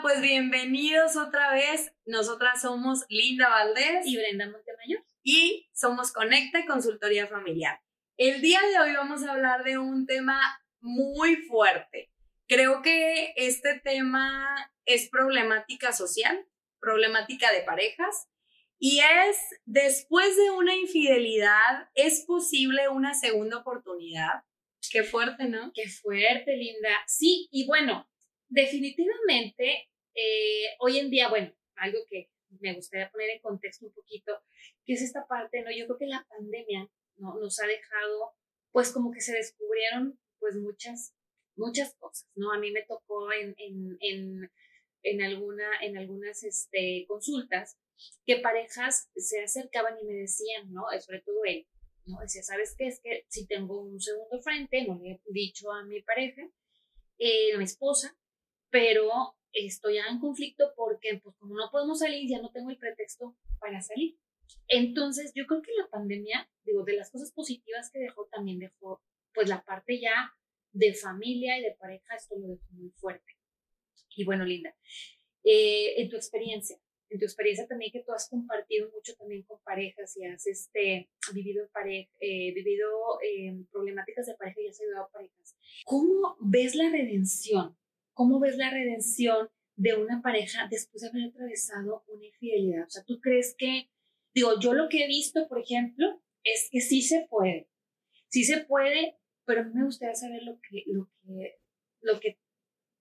Pues bienvenidos otra vez. Nosotras somos Linda Valdés y Brenda Montemayor. Y somos Conecta Consultoría Familiar. El día de hoy vamos a hablar de un tema muy fuerte. Creo que este tema es problemática social, problemática de parejas, y es después de una infidelidad, ¿es posible una segunda oportunidad? Qué fuerte, ¿no? Qué fuerte, Linda. Sí, y bueno, definitivamente, eh, hoy en día, bueno, algo que me gustaría poner en contexto un poquito, que es esta parte, ¿no? Yo creo que la pandemia ¿no? nos ha dejado, pues como que se descubrieron, pues muchas, muchas cosas, ¿no? A mí me tocó en, en, en, en, alguna, en algunas este, consultas que parejas se acercaban y me decían, ¿no? Sobre todo él, ¿no? Decía, ¿sabes qué? Es que si tengo un segundo frente, no le he dicho a mi pareja, eh, a mi esposa, pero estoy en conflicto porque pues como no podemos salir, ya no tengo el pretexto para salir. Entonces, yo creo que la pandemia, de las cosas positivas que dejó, también dejó, pues la parte ya de familia y de pareja, esto lo dejó muy fuerte. Y bueno, Linda, eh, en tu experiencia, en tu experiencia también que tú has compartido mucho también con parejas y has este, vivido, pareja, eh, vivido eh, problemáticas de pareja y has ayudado a parejas, ¿cómo ves la redención ¿Cómo ves la redención de una pareja después de haber atravesado una infidelidad? O sea, ¿tú crees que, digo, yo lo que he visto, por ejemplo, es que sí se puede, sí se puede, pero me gustaría saber lo que, lo que, lo que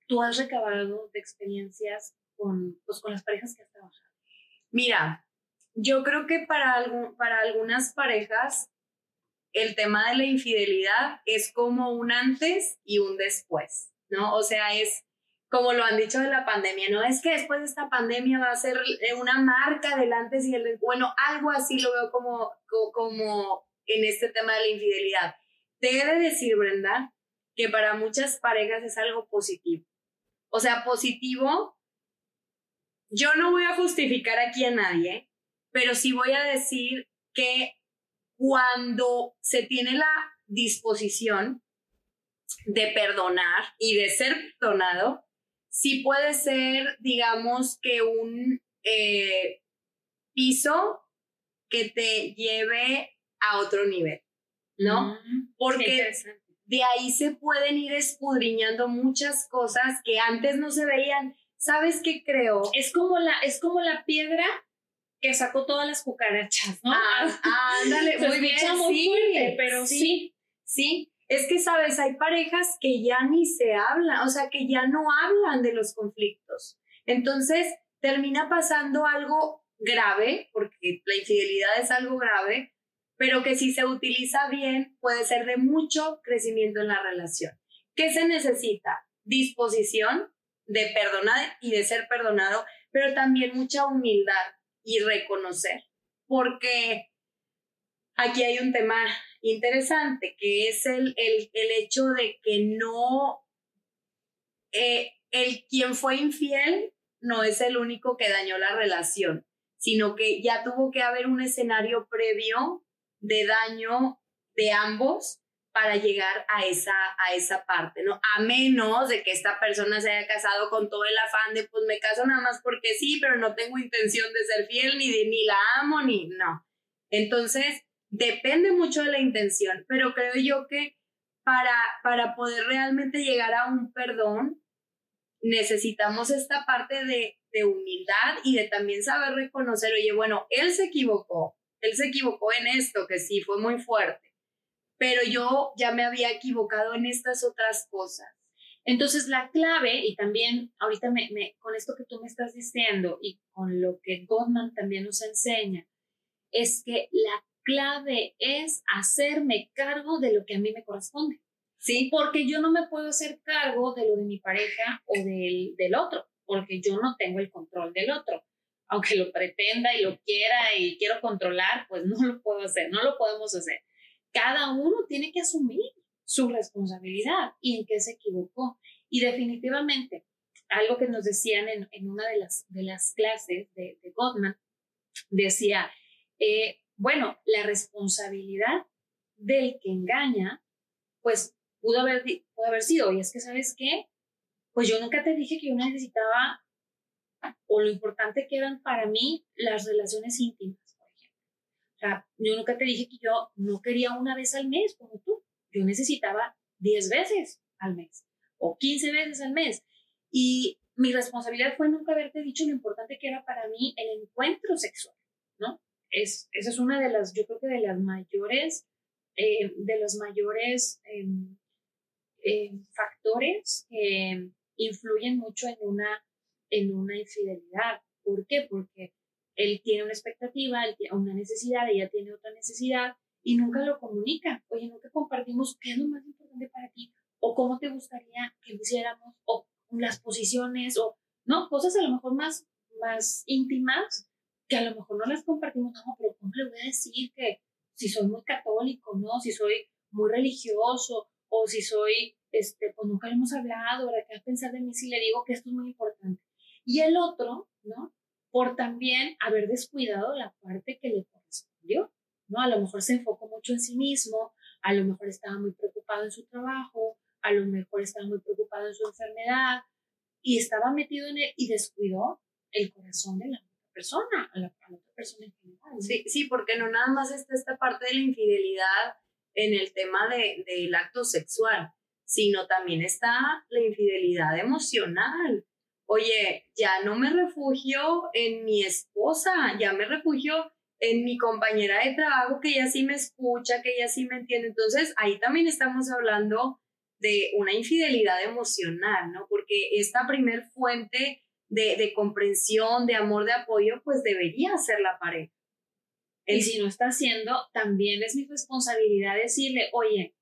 tú has recabado de experiencias con, pues, con las parejas que has trabajado. Mira, yo creo que para, para algunas parejas el tema de la infidelidad es como un antes y un después. ¿no? O sea, es como lo han dicho de la pandemia, ¿no? Es que después de esta pandemia va a ser eh, una marca del antes y el bueno, algo así lo veo como, como en este tema de la infidelidad. Te he de decir, Brenda, que para muchas parejas es algo positivo. O sea, positivo, yo no voy a justificar aquí a nadie, pero sí voy a decir que cuando se tiene la disposición de perdonar y de ser perdonado, sí puede ser, digamos, que un eh, piso que te lleve a otro nivel, ¿no? Mm, Porque de ahí se pueden ir escudriñando muchas cosas que antes no se veían. ¿Sabes qué creo? Es como la, es como la piedra que sacó todas las cucarachas, ¿no? Ah, ándale, muy bien, sí, pero sí, sí, es que, sabes, hay parejas que ya ni se hablan, o sea, que ya no hablan de los conflictos. Entonces, termina pasando algo grave, porque la infidelidad es algo grave, pero que si se utiliza bien puede ser de mucho crecimiento en la relación. ¿Qué se necesita? Disposición de perdonar y de ser perdonado, pero también mucha humildad y reconocer, porque aquí hay un tema interesante, que es el, el, el hecho de que no, eh, el quien fue infiel no es el único que dañó la relación, sino que ya tuvo que haber un escenario previo de daño de ambos para llegar a esa, a esa parte, ¿no? A menos de que esta persona se haya casado con todo el afán de, pues me caso nada más porque sí, pero no tengo intención de ser fiel, ni, de, ni la amo, ni no. Entonces, Depende mucho de la intención, pero creo yo que para, para poder realmente llegar a un perdón, necesitamos esta parte de, de humildad y de también saber reconocer, oye, bueno, él se equivocó, él se equivocó en esto, que sí, fue muy fuerte, pero yo ya me había equivocado en estas otras cosas. Entonces, la clave, y también ahorita me, con esto que tú me estás diciendo y con lo que Goldman también nos enseña, es que la clave es hacerme cargo de lo que a mí me corresponde. ¿Sí? Porque yo no me puedo hacer cargo de lo de mi pareja o del, del otro, porque yo no tengo el control del otro. Aunque lo pretenda y lo quiera y quiero controlar, pues no lo puedo hacer, no lo podemos hacer. Cada uno tiene que asumir su responsabilidad y en qué se equivocó. Y definitivamente, algo que nos decían en, en una de las, de las clases de, de Gottman, decía, eh, bueno, la responsabilidad del que engaña, pues pudo haber, pudo haber sido, y es que, ¿sabes qué? Pues yo nunca te dije que yo necesitaba o lo importante que eran para mí las relaciones íntimas, por ejemplo. O sea, yo nunca te dije que yo no quería una vez al mes como tú. Yo necesitaba 10 veces al mes o 15 veces al mes. Y mi responsabilidad fue nunca haberte dicho lo importante que era para mí el encuentro sexual, ¿no? Es, esa es una de las, yo creo que de las mayores, eh, de los mayores em, em, factores que influyen mucho en una, en una infidelidad. ¿Por qué? Porque él tiene una expectativa, él tiene una necesidad, ella tiene otra necesidad y nunca lo comunica. Oye, nunca compartimos qué es lo más importante para ti o cómo te gustaría que lo hiciéramos o las posiciones o, no, cosas a lo mejor más, más íntimas que a lo mejor no las compartimos. No, pero ¿cómo le voy a decir que si soy muy católico, no? Si soy muy religioso o si soy, este, pues nunca hemos hablado, ¿verdad? ¿Qué a pensar de mí si le digo que esto es muy importante? Y el otro, ¿no? Por también haber descuidado la parte que le correspondió, ¿no? A lo mejor se enfocó mucho en sí mismo, a lo mejor estaba muy preocupado en su trabajo, a lo mejor estaba muy preocupado en su enfermedad y estaba metido en él y descuidó el corazón de la persona, a la, otra persona en. Sí, sí, porque no nada más está esta parte de la infidelidad en el tema de, del acto sexual, sino también está la infidelidad emocional. Oye, ya no me refugio en mi esposa, ya me refugio en mi compañera de trabajo que ella sí me escucha, que ella sí me entiende. Entonces, ahí también estamos hablando de una infidelidad emocional, ¿no? Porque esta primer fuente de, comprensión, de amor, de apoyo, pues debería ser la pareja. Y si no está haciendo, también es mi responsabilidad decirle, oye,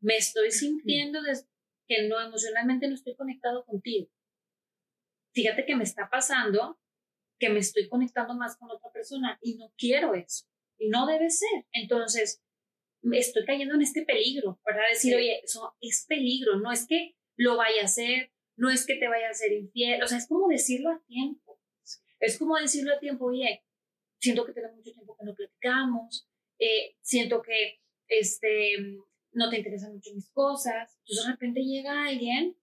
me estoy sintiendo que no emocionalmente no estoy conectado contigo. Fíjate que me está pasando que me estoy conectando más con otra persona y no quiero eso. Y no debe ser. Entonces, estoy cayendo en este peligro, para Decir, oye, eso es peligro, no es que lo vaya a hacer, no es que te vaya a hacer infiel, o sea, es como decirlo a tiempo, es como decirlo a tiempo, oye, siento que tenemos mucho tiempo que no platicamos, eh, siento que este, no te interesan mucho mis cosas, entonces de repente llega alguien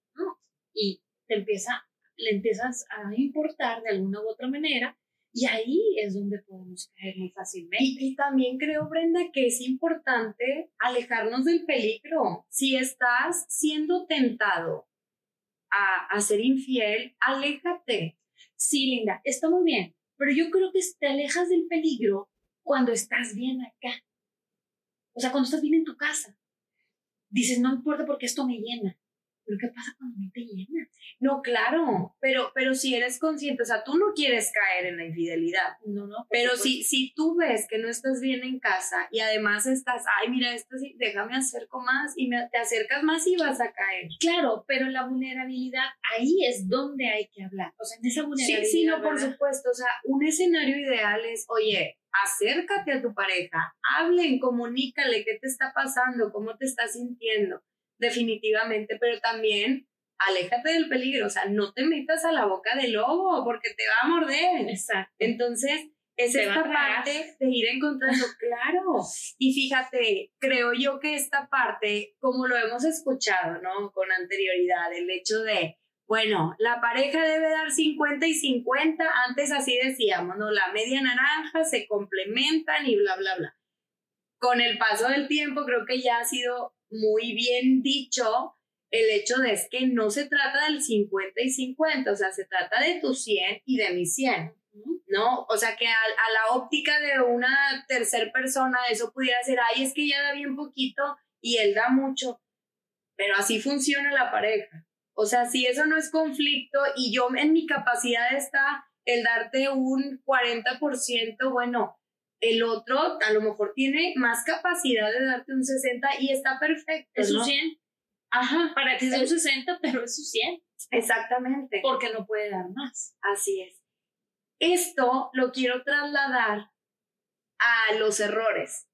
y te empieza, le empiezas a importar de alguna u otra manera y ahí es donde podemos caer muy fácilmente. Y, también creo, Brenda, que es importante alejarnos del peligro. Si estás siendo tentado a, ser infiel, aléjate. Sí, Linda, está muy bien, pero yo creo que te alejas del peligro cuando estás bien acá. O sea, cuando estás bien en tu casa. Dices, no importa porque esto me llena. Pero ¿qué pasa cuando no te llena? No, claro, pero, pero si eres consciente, o sea, tú no quieres caer en la infidelidad. No, no. Pero si, si tú ves que no estás bien en casa y además estás, ay, mira, esto sí, déjame acerco más y me, te acercas más y vas a caer. Claro, pero la vulnerabilidad, ahí es donde hay que hablar. O sea, en esa vulnerabilidad. Sí, sí, no, por supuesto. O sea, un escenario ideal es, oye, acércate a tu pareja, hablen, comunícale qué te está pasando, cómo te estás sintiendo definitivamente, pero también aléjate del peligro, o sea, no te metas a la boca del lobo porque te va a morder. Exacto. Entonces, es esta parte de ir encontrando, claro. Y fíjate, creo yo que esta parte, como lo hemos escuchado, ¿no? Con anterioridad, el hecho de, bueno, la pareja debe dar 50 y 50, antes así decíamos, ¿no? La media naranja se complementan y bla, bla, bla. Con el paso del tiempo, creo que ya ha sido muy bien dicho el hecho de es que no se trata del 50 y 50, o sea, se trata de tu 100 y de mi 100, ¿no? O sea, que a, la óptica de una tercera persona eso pudiera ser, ay, es que ella da bien poquito y él da mucho, pero así funciona la pareja. O sea, si eso no es conflicto y yo en mi capacidad está el darte un 40%, bueno, el otro a lo mejor tiene más capacidad de darte un 60 y está perfecto. Es su 100. Ajá. Para ti es un 60, pero es su 100. Exactamente. Porque no puede dar más. Así es. Esto lo quiero trasladar a los errores,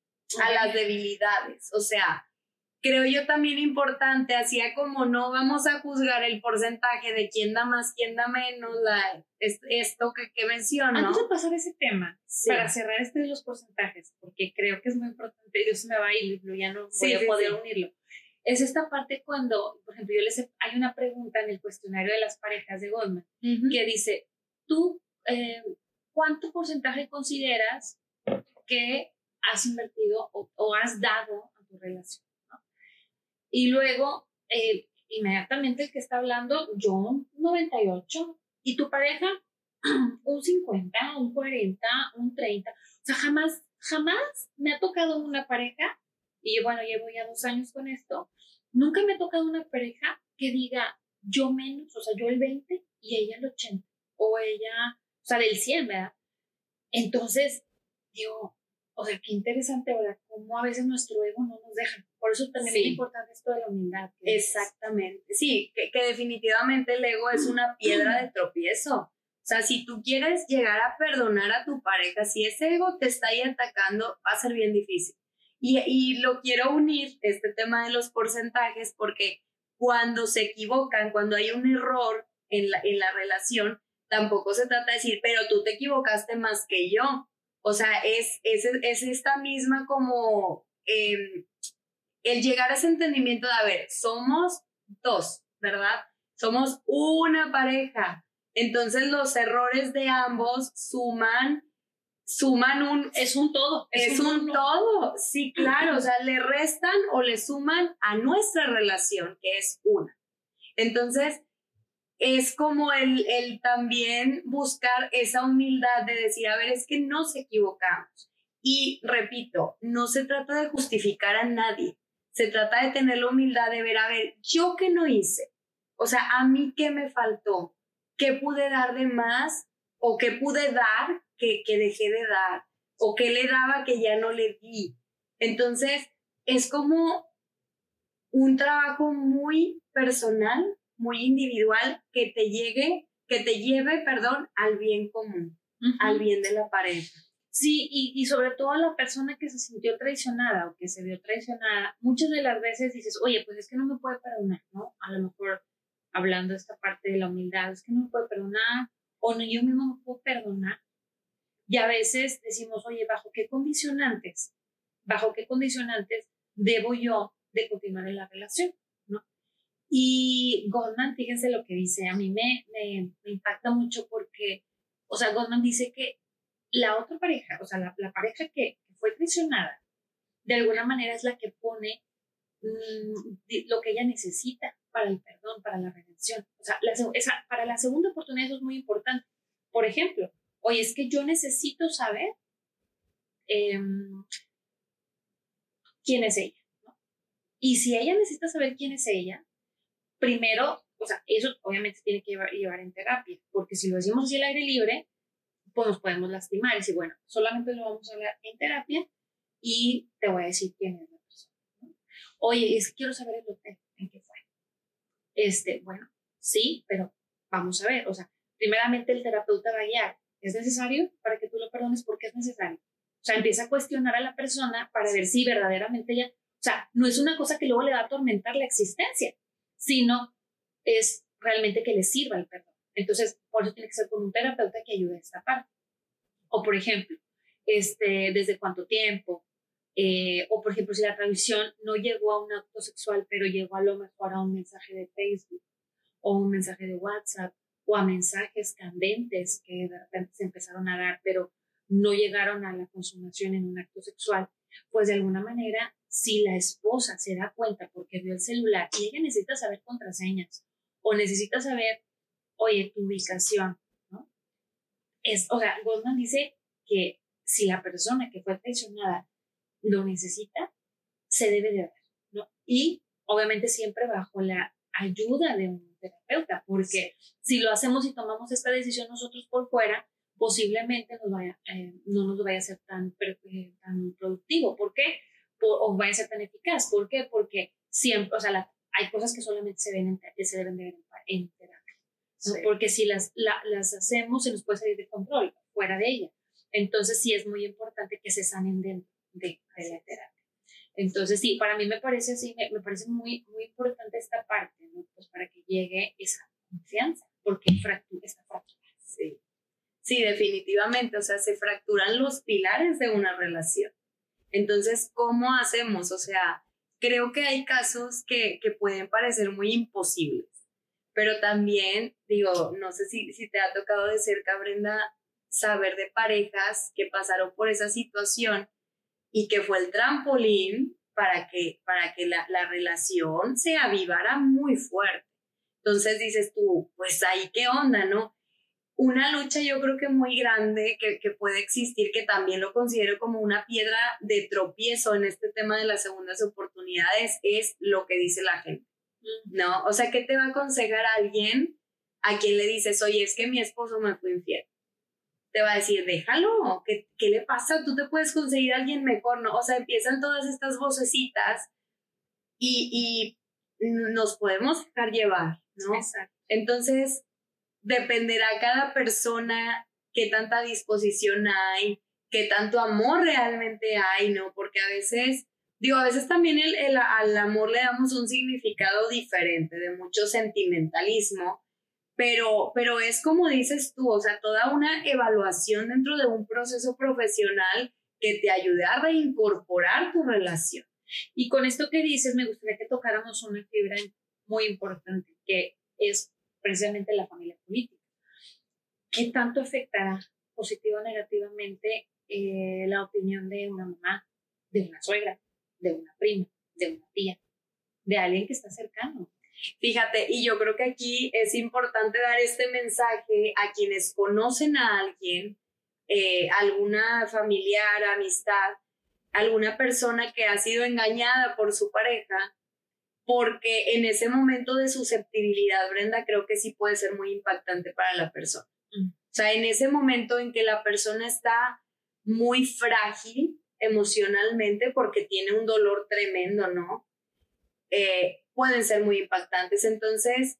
a las debilidades. O sea, creo yo también importante, así como no vamos a juzgar el porcentaje de quién da más, quién da menos, la, esto que, que menciono. Antes de pasar ese tema, para cerrar este de los porcentajes, porque creo que es muy importante, Dios me va a ir, ya no voy a poder unirlo. Es esta parte cuando, por ejemplo, yo les hay una pregunta en el cuestionario de las parejas de Goldman que dice, tú, eh, ¿cuánto porcentaje consideras que has invertido o, has dado a tu relación? Y luego, eh, inmediatamente el que está hablando, yo un 98 y tu pareja un 50, un 40, un 30. O sea, jamás, jamás me ha tocado una pareja, y bueno, llevo ya dos años con esto, nunca me ha tocado una pareja que diga yo menos, o sea, yo el 20 y ella el 80, o ella, o sea, del 100, ¿verdad? Entonces, digo, o sea, qué interesante, ¿verdad? Cómo a veces nuestro ego no nos deja. Por eso también es importante esto de la humildad. Exactamente. Sí, que, que, definitivamente el ego es una piedra de tropiezo. O sea, si tú quieres llegar a perdonar a tu pareja, si ese ego te está ahí atacando, va a ser bien difícil. Y, y lo quiero unir, este tema de los porcentajes, porque cuando se equivocan, cuando hay un error en la, en la relación, tampoco se trata de decir, pero tú te equivocaste más que yo. O sea, es, es, es esta misma como em, el llegar a ese entendimiento de, a ver, somos dos, ¿verdad? Somos una pareja. Entonces los errores de ambos suman, suman un... Es un todo. Es, un, todo. Sí, claro. O sea, le restan o le suman a nuestra relación, que es una. Entonces, es como el, el también buscar esa humildad de decir, a ver, es que nos equivocamos. Y repito, no se trata de justificar a nadie, se trata de tener la humildad de ver, a ver, yo qué no hice, o sea, a mí qué me faltó, qué pude dar de más o qué pude dar que, que dejé de dar o qué le daba que ya no le di. Entonces, es como un trabajo muy personal muy individual que te llegue, que te lleve, perdón, al bien común, al bien de la pareja. Sí, y, y, sobre todo a la persona que se sintió traicionada o que se vio traicionada, muchas de las veces dices, oye, pues es que no me puede perdonar, ¿no? A lo mejor hablando de esta parte de la humildad, es que no me puede perdonar, o no, yo mismo me puedo perdonar. Y a veces decimos, oye, ¿bajo qué condicionantes? ¿Bajo qué condicionantes debo yo de continuar en la relación? Y Goldman, fíjense lo que dice, a mí me, me, impacta mucho porque, o sea, Goldman dice que la otra pareja, o sea, la, la pareja que, fue traicionada, de alguna manera es la que pone mm, lo que ella necesita para el perdón, para la redención. O sea, esa, para la segunda oportunidad eso es muy importante. Por ejemplo, oye, es que yo necesito saber em, quién es ella. ¿no? Y si ella necesita saber quién es ella, primero, o sea, eso obviamente tiene que llevar, en terapia, porque si lo decimos así al aire libre, pues nos podemos lastimar. Y si, bueno, solamente lo vamos a hablar en terapia y te voy a decir quién es la persona. Oye, es que quiero saber el hotel, en qué fue. Este, bueno, sí, pero vamos a ver, o sea, primeramente el terapeuta va a guiar. ¿Es necesario para que tú lo perdones? ¿Por qué es necesario? O sea, empieza a cuestionar a la persona para ver si verdaderamente ella, o sea, no es una cosa que luego le va a atormentar la existencia, sino es realmente que le sirva el perdón. Entonces, por eso tiene que ser con un terapeuta que ayude a esta parte. O, por ejemplo, este, desde cuánto tiempo, eh, o por ejemplo, si la tradición no llegó a un acto sexual, pero llegó a lo mejor a un mensaje de Facebook, o un mensaje de WhatsApp, o a mensajes candentes que de repente se empezaron a dar, pero no llegaron a la consumación en un acto sexual, pues de alguna manera si la esposa se da cuenta porque vio el celular y ella necesita saber contraseñas o necesita saber, oye, tu ubicación, ¿no? Es, o sea, Goldman dice que si la persona que fue traicionada lo necesita, se debe de dar, ¿no? Y obviamente siempre bajo la ayuda de un terapeuta, porque si lo hacemos y tomamos esta decisión nosotros por fuera, posiblemente nos vaya, eh, no nos vaya a ser tan, eh, tan productivo. ¿Por qué? O vaya a ser tan eficaz. ¿Por qué? Porque siempre, o sea, hay cosas que solamente se, ven en, se deben de ver en, terapia. Porque si las, las hacemos, se nos puede salir de control fuera de ella. Entonces, sí es muy importante que se sanen dentro de, la terapia. Entonces, sí, para mí me parece así, me, me, parece muy, muy importante esta parte, ¿no? Pues para que llegue esa confianza, porque fractura, esta fractura. Sí. sí, definitivamente, o sea, se fracturan los pilares de una relación. Entonces, ¿cómo hacemos? O sea, creo que hay casos que, que pueden parecer muy imposibles, pero también, digo, no sé si, si te ha tocado de cerca, Brenda, saber de parejas que pasaron por esa situación y que fue el trampolín para que, para que la, la relación se avivara muy fuerte. Entonces dices tú, pues ahí qué onda, ¿no? Una lucha yo creo que muy grande que, que, puede existir, que también lo considero como una piedra de tropiezo en este tema de las segundas oportunidades, es lo que dice la gente, ¿no? O sea, ¿qué te va a aconsejar alguien a quien le dices, oye, es que mi esposo me fue infiel? Te va a decir, déjalo, ¿qué, qué le pasa? Tú te puedes conseguir a alguien mejor, ¿no? O sea, empiezan todas estas vocecitas y, y nos podemos dejar llevar, ¿no? Exacto. Entonces, dependerá cada persona qué tanta disposición hay, qué tanto amor realmente hay, ¿no? Porque a veces, digo, a veces también el, el, al amor le damos un significado diferente, de mucho sentimentalismo, pero, pero es como dices tú, o sea, toda una evaluación dentro de un proceso profesional que te ayude a reincorporar tu relación. Y con esto que dices, me gustaría que tocáramos una fibra muy importante, que es precisamente la familia política. ¿Qué tanto afectará positivo o negativamente eh, la opinión de una mamá, de una suegra, de una prima, de una tía, de alguien que está cercano? Fíjate, y yo creo que aquí es importante dar este mensaje a quienes conocen a alguien, eh, alguna familiar, amistad, alguna persona que ha sido engañada por su pareja, porque en ese momento de susceptibilidad, Brenda, creo que sí puede ser muy impactante para la persona. Mm. O sea, en ese momento en que la persona está muy frágil emocionalmente porque tiene un dolor tremendo, ¿no? Eh, pueden ser muy impactantes. Entonces,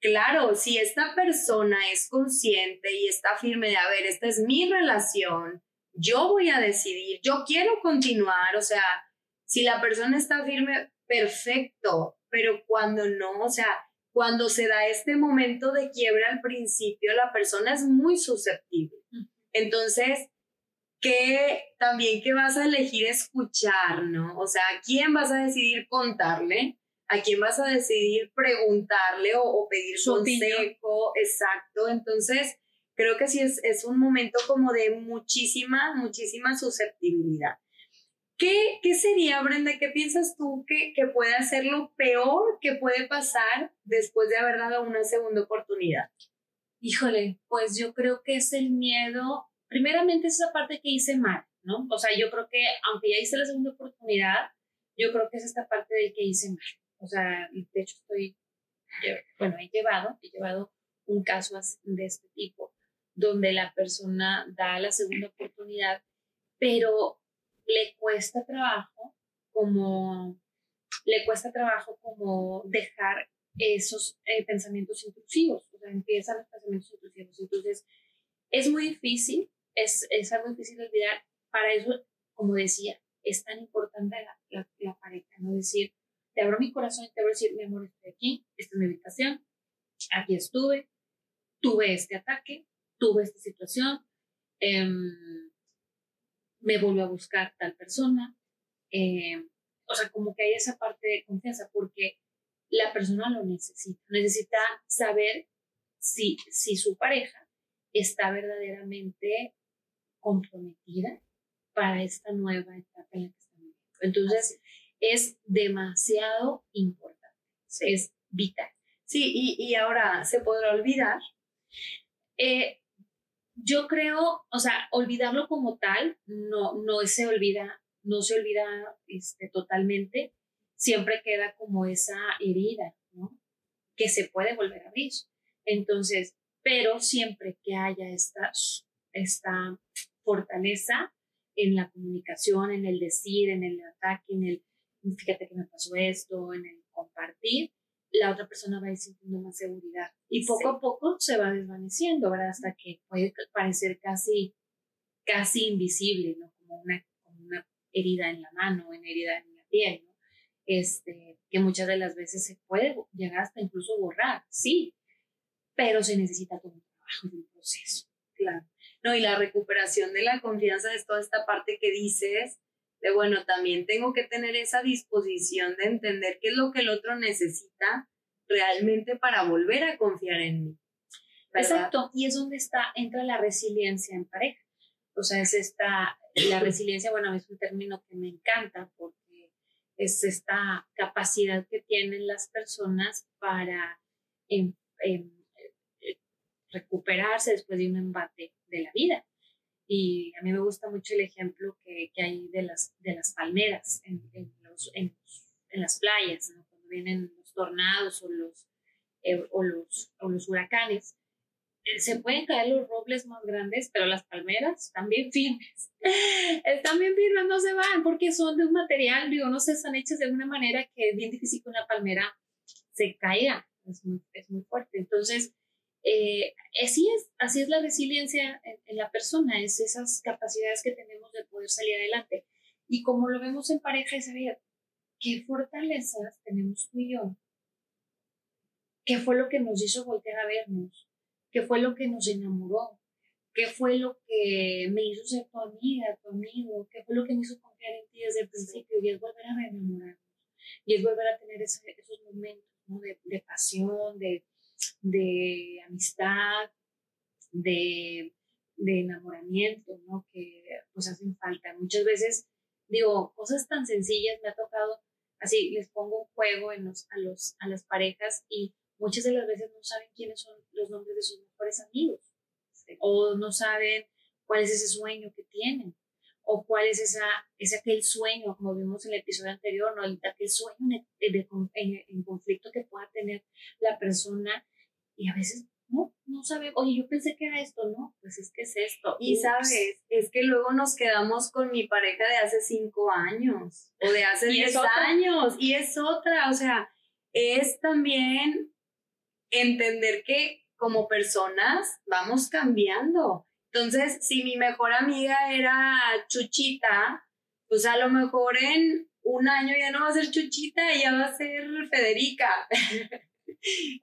claro, si esta persona es consciente y está firme de, a ver, esta es mi relación, yo voy a decidir, yo quiero continuar, o sea, si la persona está firme, perfecto, pero cuando no, o sea, cuando se da este momento de quiebra al principio, la persona es muy susceptible. Entonces, ¿qué también que vas a elegir escuchar, ¿no? O sea, ¿a quién vas a decidir contarle? ¿A quién vas a decidir preguntarle o, pedir su consejo? Exacto. Entonces, creo que sí es, es un momento como de muchísima, muchísima susceptibilidad. ¿Qué, ¿Qué, sería, Brenda? ¿Qué piensas tú que, que puede ser lo peor que puede pasar después de haber dado una segunda oportunidad? Híjole, pues yo creo que es el miedo, primeramente es esa parte que hice mal, ¿no? O sea, yo creo que aunque ya hice la segunda oportunidad, yo creo que es esta parte de que hice mal. O sea, de hecho estoy, bueno, he llevado, he llevado un caso de este tipo, donde la persona da la segunda oportunidad, pero le cuesta trabajo como, le cuesta trabajo como dejar esos eh, pensamientos intrusivos, o sea, empiezan los pensamientos intrusivos. Entonces, es muy difícil, es, es algo difícil de olvidar. Para eso, como decía, es tan importante la, la, pareja, ¿no? Decir, te abro mi corazón y te voy a decir, mi amor, estoy aquí, esta es mi habitación, aquí estuve, tuve este ataque, tuve esta situación, eh, me volvió a buscar tal persona. Eh, o sea, como que hay esa parte de confianza porque la persona lo necesita. Necesita saber si, si su pareja está verdaderamente comprometida para esta nueva etapa en la que están viviendo. Entonces, es demasiado importante, es vital. Sí, y, y, ahora, ¿se podrá olvidar? Eh, yo creo, o sea, olvidarlo como tal, no, no se olvida, no se olvida este, totalmente, siempre queda como esa herida, ¿no? Que se puede volver a abrir. Entonces, pero siempre que haya esta, esta fortaleza en la comunicación, en el decir, en el ataque, en el, fíjate que me pasó esto, en el compartir, la otra persona va a ir sintiendo más seguridad. Y poco a poco se va desvaneciendo, ¿verdad? Hasta que puede parecer casi, casi invisible, ¿no? Como una, como una herida en la mano, una herida en la piel, ¿no? Este, que muchas de las veces se puede llegar hasta incluso borrar, sí, pero se necesita todo un trabajo y un proceso. Claro. No, y la recuperación de la confianza es toda esta parte que dices, bueno, también tengo que tener esa disposición de entender qué es lo que el otro necesita realmente para volver a confiar en mí. Exacto, y es donde está, entra la resiliencia en pareja. O sea, es esta, la resiliencia, bueno, es un término que me encanta porque es esta capacidad que tienen las personas para em, em, recuperarse después de un embate de la vida. Y a mí me gusta mucho el ejemplo que, que hay de las, de las palmeras en, en, los, en, en las playas, cuando vienen los tornados o los, eh, o los, o los huracanes se pueden caer los robles más grandes, pero las palmeras están bien firmes. Están bien firmes, no se van, porque son de un material, digo, no sé, están hechas de una manera que es bien difícil que una palmera se caiga. Es muy, es muy fuerte. Entonces, eh, así, es, así es la resiliencia en, la persona, es esas capacidades que tenemos de poder salir adelante. Y como lo vemos en pareja, es saber qué fortalezas tenemos tú y yo, qué fue lo que nos hizo voltear a vernos, qué fue lo que nos enamoró, qué fue lo que me hizo ser tu amiga, tu amigo, qué fue lo que me hizo confiar en ti desde el principio y es volver a enamorarnos y es volver a tener esos momentos de, pasión, de, de amistad, de, de, enamoramiento, ¿no? que pues hacen falta. Muchas veces, digo, cosas tan sencillas me ha tocado, así les pongo un juego en los, a, los, a las parejas y muchas de las veces no saben quiénes son los nombres de sus mejores amigos o no saben cuál es ese sueño que tienen o cuál es esa, ese aquel sueño, como vimos en el episodio anterior, ¿no? aquel sueño de, en, conflicto que pueda tener la persona y a veces no, no sabe, oye, yo pensé que era esto, no, pues es que es esto. Y sabes, es que luego nos quedamos con mi pareja de hace cinco años o de hace diez años y es otra, o sea, es también entender que como personas vamos cambiando. Entonces, si mi mejor amiga era Chuchita, pues a lo mejor en un año ya no va a ser Chuchita, ya va a ser Federica.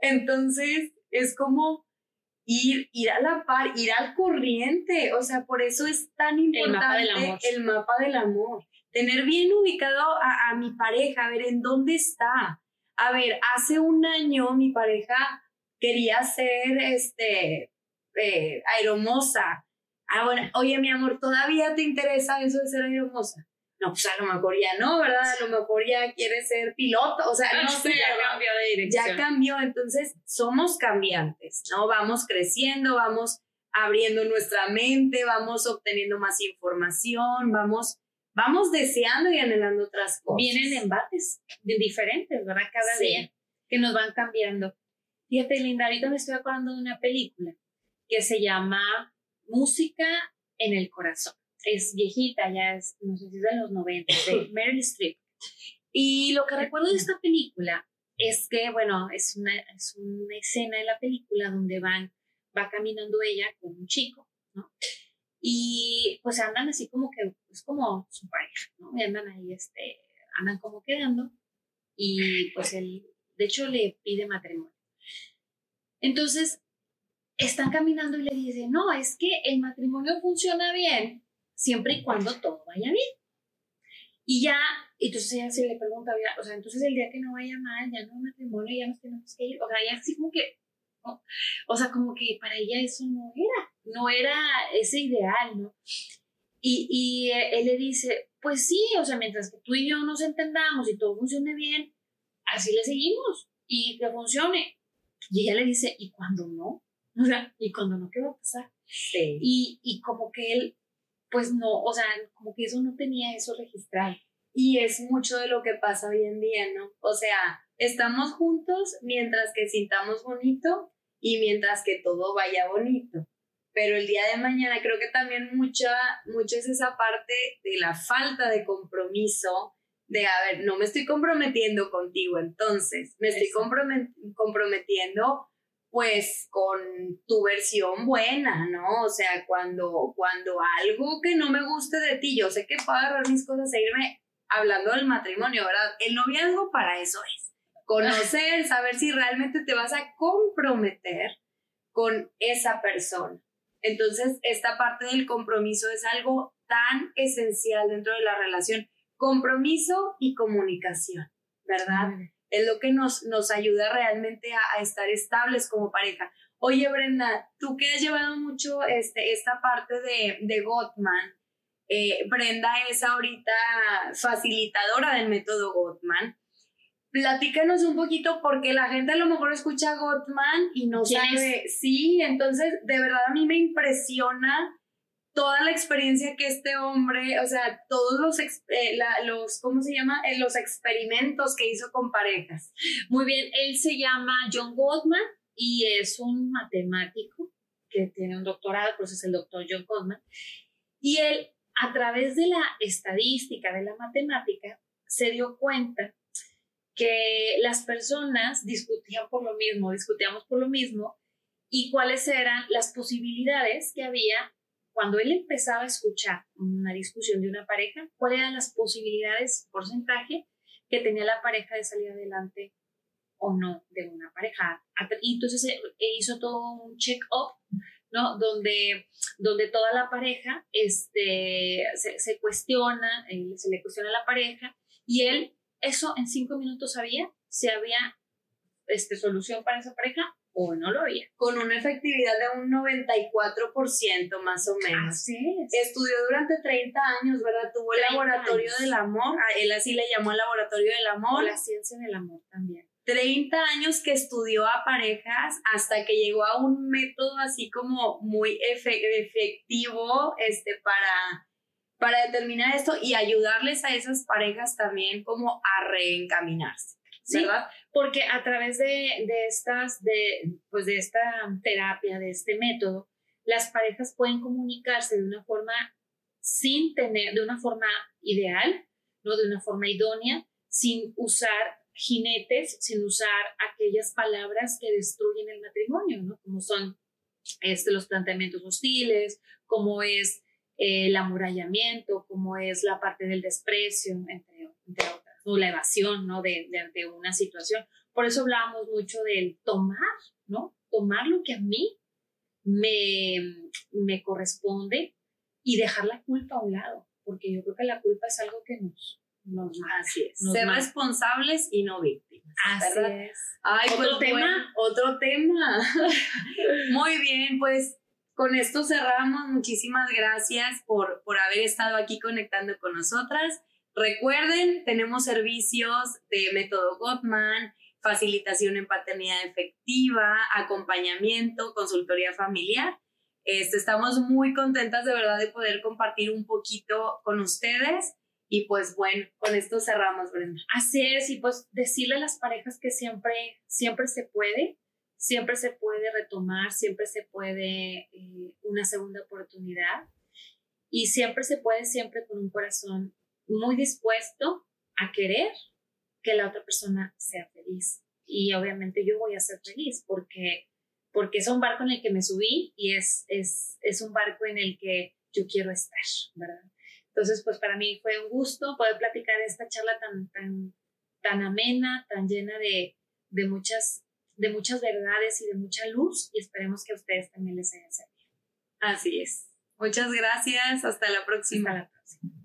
Entonces, es como ir, ir a la par, ir al corriente. O sea, por eso es tan importante el mapa del amor. Tener bien ubicado a, a mi pareja, a ver en dónde está. A ver, hace un año mi pareja quería ser este, eh, aeromosa. Ah, bueno, oye, mi amor, ¿todavía te interesa eso de ser aeromosa? No, pues a lo mejor ya no, ¿verdad? A lo mejor ya quiere ser piloto, o sea, no sé. Ya cambió de dirección. Ya cambió, entonces somos cambiantes, ¿no? Vamos creciendo, vamos abriendo nuestra mente, vamos obteniendo más información, vamos, vamos deseando y anhelando otras cosas. Vienen embates diferentes, ¿verdad? Cada día que nos van cambiando. Fíjate, Linda, ahorita me estoy acordando de una película que se llama Música en el Corazón. Es viejita, ya es, no sé si es de los 90, de Meryl Streep. Y lo que recuerdo de esta película es que, bueno, es una, es una escena en la película donde van, va caminando ella con un chico, ¿no? Y pues andan así como que, es como su pareja, ¿no? Y andan ahí, este, andan como quedando. Y pues él, de hecho, le pide matrimonio. Entonces, están caminando y le dicen, no, es que el matrimonio funciona bien siempre y cuando todo vaya bien. Y ya, entonces ella se le pregunta, o sea, entonces el día que no vaya mal, ya no hay matrimonio, ya nos tenemos que ir. O sea, ya así como que, o sea, como que para ella eso no era, no era ese ideal, ¿no? Y, y él le dice, pues sí, o sea, mientras que tú y yo nos entendamos y todo funcione bien, así le seguimos y que funcione. Y ella le dice, ¿y cuando no? O sea, ¿y cuando no qué va a pasar? Sí. Y, y como que él, pues no, o sea, como que eso no tenía eso registrado. Y es mucho de lo que pasa hoy en día, ¿no? O sea, estamos juntos mientras que sintamos bonito y mientras que todo vaya bonito. Pero el día de mañana creo que también mucha, mucho es esa parte de la falta de compromiso de, a ver, no me estoy comprometiendo contigo, entonces me estoy comprometiendo pues con tu versión buena, ¿no? O sea, cuando, cuando algo que no me guste de ti, yo sé que puedo agarrar mis cosas e irme hablando del matrimonio, ¿verdad? El noviazgo para eso es. Conocer, saber si realmente te vas a comprometer con esa persona. Entonces, esta parte del compromiso es algo tan esencial dentro de la relación compromiso y comunicación, ¿verdad? Es lo que nos, nos ayuda realmente a, estar estables como pareja. Oye, Brenda, tú que has llevado mucho este, esta parte de, de Gottman, eh, Brenda es ahorita facilitadora del método Gottman. Platícanos un poquito porque la gente a lo mejor escucha Gottman y no sabe. Sí, entonces de verdad a mí me impresiona toda la experiencia que este hombre, o sea, todos los, eh, los ¿cómo se llama? Eh, los experimentos que hizo con parejas. Muy bien, él se llama John Gottman y es un matemático que tiene un doctorado, pues es el doctor John Gottman. Y él, a través de la estadística, de la matemática, se dio cuenta que las personas discutían por lo mismo, discutíamos por lo mismo, y cuáles eran las posibilidades que había cuando él empezaba a escuchar una discusión de una pareja, cuáles eran las posibilidades, porcentaje, que tenía la pareja de salir adelante o no de una pareja. Y entonces eh, e hizo todo un check-up, ¿no? Donde, donde toda la pareja este, se, cuestiona, se le cuestiona a la pareja, y él, eso en cinco minutos sabía si había este, solución para esa pareja o no lo había. Con una efectividad de un 94% más o menos. Así es. Estudió durante 30 años, ¿verdad? Tuvo el laboratorio del amor, a él así le llamó el laboratorio del amor. O la ciencia del amor también. 30 años que estudió a parejas hasta que llegó a un método así como muy efectivo este, para, para determinar esto y ayudarles a esas parejas también como a reencaminarse. ¿Verdad? porque a través de, estas, de, pues de esta terapia, de este método, las parejas pueden comunicarse de una forma sin tener, de una forma ideal, no de una forma idónea, sin usar jinetes, sin usar aquellas palabras que destruyen el matrimonio, ¿no? Como son este, los planteamientos hostiles, como es eh, el amurallamiento, como es la parte del desprecio, entre, entre otras o la evasión, ¿no? De, de, una situación. Por eso hablábamos mucho del tomar, ¿no? Tomar lo que a mí me, me corresponde y dejar la culpa a un lado, porque yo creo que la culpa es algo que nos, nos Así es. Ser responsables y no víctimas. Así es. Ay, ¿Otro pues, tema? otro tema. Muy bien, pues con esto cerramos. Muchísimas gracias por, por haber estado aquí conectando con nosotras. Recuerden, tenemos servicios de método Gottman, facilitación en paternidad efectiva, acompañamiento, consultoría familiar. Este, estamos muy contentas de verdad de poder compartir un poquito con ustedes. Y pues bueno, con esto cerramos, Brenda. Así es, y pues decirle a las parejas que siempre, siempre se puede, siempre se puede retomar, siempre se puede eh, una segunda oportunidad y siempre se puede, siempre con un corazón muy dispuesto a querer que la otra persona sea feliz. Y obviamente yo voy a ser feliz porque, porque es un barco en el que me subí y es, es, es un barco en el que yo quiero estar, ¿verdad? Entonces, pues para mí fue un gusto poder platicar esta charla tan, tan, tan amena, tan llena de, de, muchas, de muchas verdades y de mucha luz y esperemos que a ustedes también les haya servido. Así es. Muchas gracias. Hasta la próxima. Hasta la próxima.